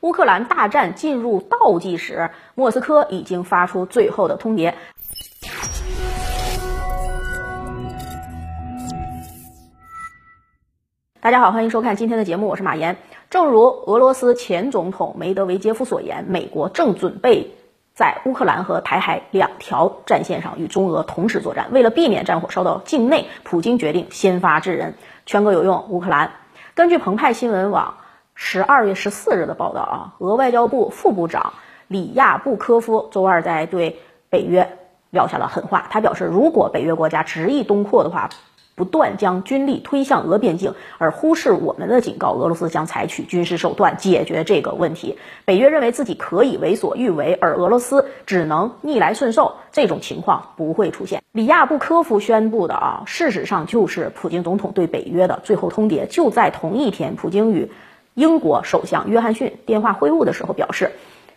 乌克兰大战进入倒计时，莫斯科已经发出最后的通牒。大家好，欢迎收看今天的节目，我是马岩。正如俄罗斯前总统梅德韦杰夫所言，美国正准备在乌克兰和台海两条战线上与中俄同时作战。为了避免战火烧到境内，普京决定先发制人，全国有用乌克兰。根据澎湃新闻网。十二月十四日的报道啊，俄外交部副部长里亚布科夫周二在对北约撂下了狠话。他表示，如果北约国家执意东扩的话，不断将军力推向俄边境，而忽视我们的警告，俄罗斯将采取军事手段解决这个问题。北约认为自己可以为所欲为，而俄罗斯只能逆来顺受，这种情况不会出现。里亚布科夫宣布的啊，事实上就是普京总统对北约的最后通牒。就在同一天，普京与英国首相约翰逊电话会晤的时候表示，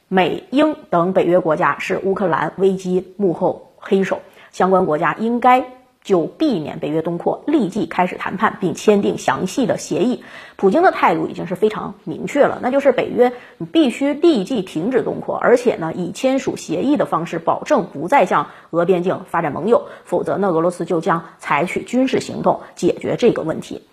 美英等北约国家是乌克兰危机幕后黑手，相关国家应该就避免北约东扩立即开始谈判，并签订详细的协议。普京的态度已经是非常明确了，那就是北约必须立即停止东扩，而且呢以签署协议的方式保证不再向俄边境发展盟友，否则呢俄罗斯就将采取军事行动解决这个问题。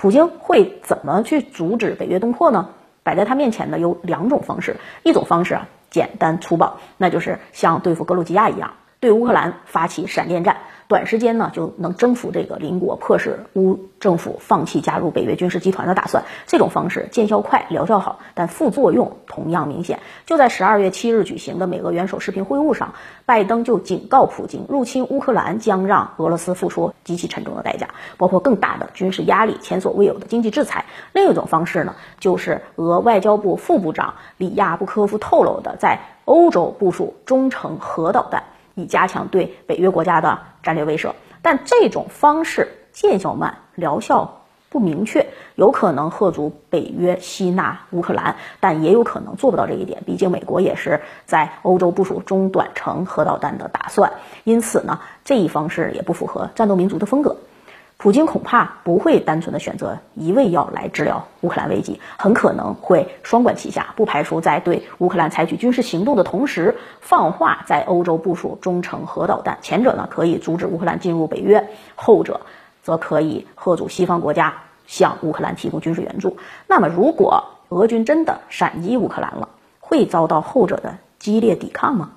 普京会怎么去阻止北约东扩呢？摆在他面前的有两种方式，一种方式啊简单粗暴，那就是像对付格鲁吉亚一样，对乌克兰发起闪电战。短时间呢就能征服这个邻国，迫使乌政府放弃加入北约军事集团的打算。这种方式见效快，疗效好，但副作用同样明显。就在十二月七日举行的美俄元首视频会晤上，拜登就警告普京，入侵乌克兰将让俄罗斯付出极其沉重的代价，包括更大的军事压力、前所未有的经济制裁。另一种方式呢，就是俄外交部副部长里亚布科夫透露的，在欧洲部署中程核导弹。以加强对北约国家的战略威慑，但这种方式见效慢，疗效不明确，有可能吓阻北约吸纳乌克兰，但也有可能做不到这一点。毕竟美国也是在欧洲部署中短程核导弹的打算，因此呢，这一方式也不符合战斗民族的风格。普京恐怕不会单纯的选择一味药来治疗乌克兰危机，很可能会双管齐下，不排除在对乌克兰采取军事行动的同时，放话在欧洲部署中程核导弹。前者呢可以阻止乌克兰进入北约，后者则可以贺阻西方国家向乌克兰提供军事援助。那么，如果俄军真的闪击乌克兰了，会遭到后者的激烈抵抗吗？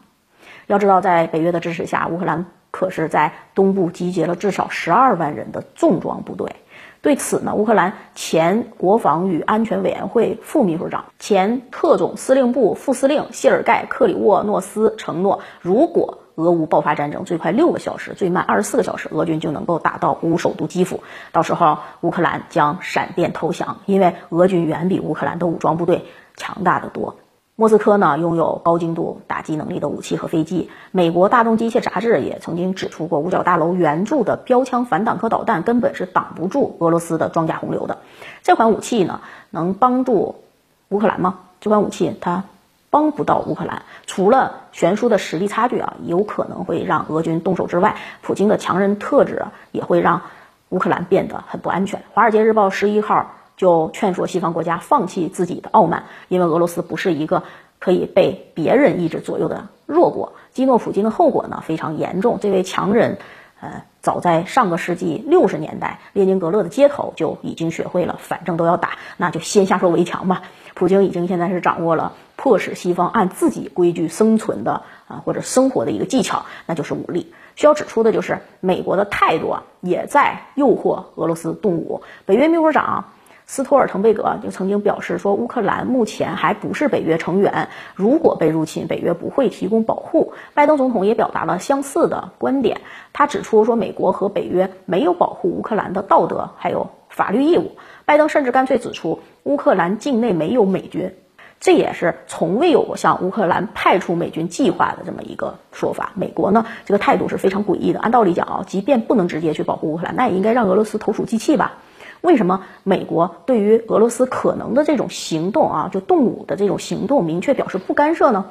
要知道，在北约的支持下，乌克兰。可是，在东部集结了至少十二万人的重装部队。对此呢，乌克兰前国防与安全委员会副秘书长、前特种司令部副司令谢尔盖·克里沃诺斯承诺，如果俄乌爆发战争，最快六个小时，最慢二十四个小时，俄军就能够打到乌首都基辅。到时候，乌克兰将闪电投降，因为俄军远比乌克兰的武装部队强大的多。莫斯科呢拥有高精度打击能力的武器和飞机。美国大众机械杂志也曾经指出过，五角大楼援助的标枪反坦克导弹根本是挡不住俄罗斯的装甲洪流的。这款武器呢能帮助乌克兰吗？这款武器它帮不到乌克兰，除了悬殊的实力差距啊，有可能会让俄军动手之外，普京的强人特质啊也会让乌克兰变得很不安全。《华尔街日报》十一号。就劝说西方国家放弃自己的傲慢，因为俄罗斯不是一个可以被别人意志左右的弱国。激怒普京的后果呢非常严重。这位强人，呃，早在上个世纪六十年代，列宁格勒的街头就已经学会了，反正都要打，那就先下手为强吧。普京已经现在是掌握了迫使西方按自己规矩生存的啊或者生活的一个技巧，那就是武力。需要指出的就是，美国的态度啊也在诱惑俄罗斯动武。北约秘书长。斯托尔滕贝格就曾经表示说，乌克兰目前还不是北约成员，如果被入侵，北约不会提供保护。拜登总统也表达了相似的观点，他指出说，美国和北约没有保护乌克兰的道德还有法律义务。拜登甚至干脆指出，乌克兰境内没有美军，这也是从未有过向乌克兰派出美军计划的这么一个说法。美国呢，这个态度是非常诡异的。按道理讲啊，即便不能直接去保护乌克兰，那也应该让俄罗斯投鼠忌器吧。为什么美国对于俄罗斯可能的这种行动啊，就动武的这种行动，明确表示不干涉呢？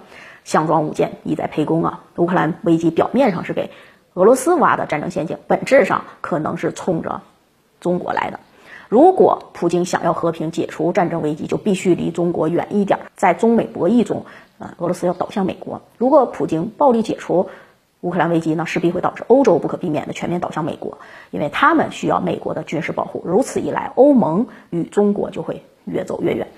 项庄舞剑，意在沛公啊！乌克兰危机表面上是给俄罗斯挖的战争陷阱，本质上可能是冲着中国来的。如果普京想要和平解除战争危机，就必须离中国远一点。在中美博弈中，呃，俄罗斯要倒向美国。如果普京暴力解除乌克兰危机呢，势必会导致欧洲不可避免的全面倒向美国，因为他们需要美国的军事保护。如此一来，欧盟与中国就会越走越远，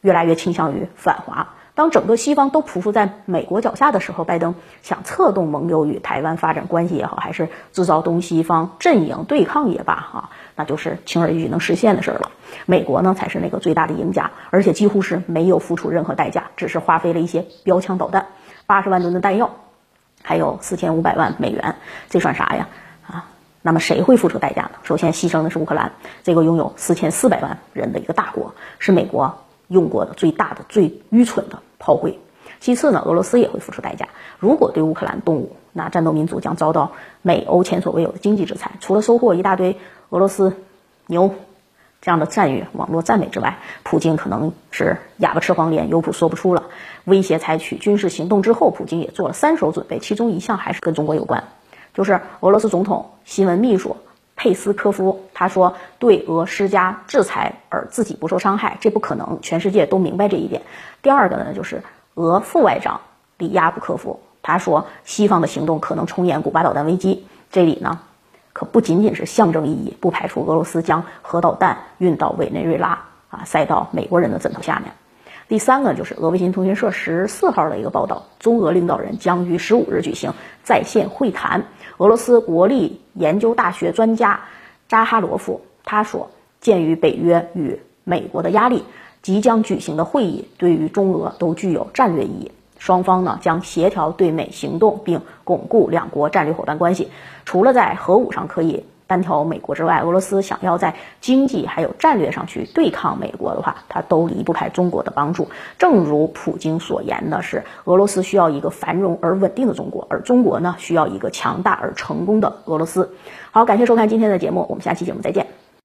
越来越倾向于反华。当整个西方都匍匐在美国脚下的时候，拜登想策动盟友与台湾发展关系也好，还是制造东西方阵营对抗也罢，哈，那就是轻而易举能实现的事儿了。美国呢，才是那个最大的赢家，而且几乎是没有付出任何代价，只是花费了一些标枪导弹、八十万吨的弹药，还有四千五百万美元，这算啥呀？啊，那么谁会付出代价呢？首先牺牲的是乌克兰，这个拥有四千四百万人的一个大国，是美国。用过的最大的、最愚蠢的炮灰。其次呢，俄罗斯也会付出代价。如果对乌克兰动武，那战斗民族将遭到美欧前所未有的经济制裁。除了收获一大堆“俄罗斯牛”这样的赞誉、网络赞美之外，普京可能是哑巴吃黄连，有苦说不出了。威胁采取军事行动之后，普京也做了三手准备，其中一项还是跟中国有关，就是俄罗斯总统新闻秘书。佩斯科夫他说：“对俄施加制裁而自己不受伤害，这不可能。全世界都明白这一点。第二个呢，就是俄副外长里亚布科夫他说，西方的行动可能重演古巴导弹危机。这里呢，可不仅仅是象征意义，不排除俄罗斯将核导弹运到委内瑞拉啊，塞到美国人的枕头下面。第三个就是俄卫星通讯社十四号的一个报道，中俄领导人将于十五日举行在线会谈。”俄罗斯国立研究大学专家扎哈罗夫他说：“鉴于北约与美国的压力，即将举行的会议对于中俄都具有战略意义。双方呢将协调对美行动，并巩固两国战略伙伴关系。除了在核武上可以。”单挑美国之外，俄罗斯想要在经济还有战略上去对抗美国的话，它都离不开中国的帮助。正如普京所言的是，俄罗斯需要一个繁荣而稳定的中国，而中国呢需要一个强大而成功的俄罗斯。好，感谢收看今天的节目，我们下期节目再见。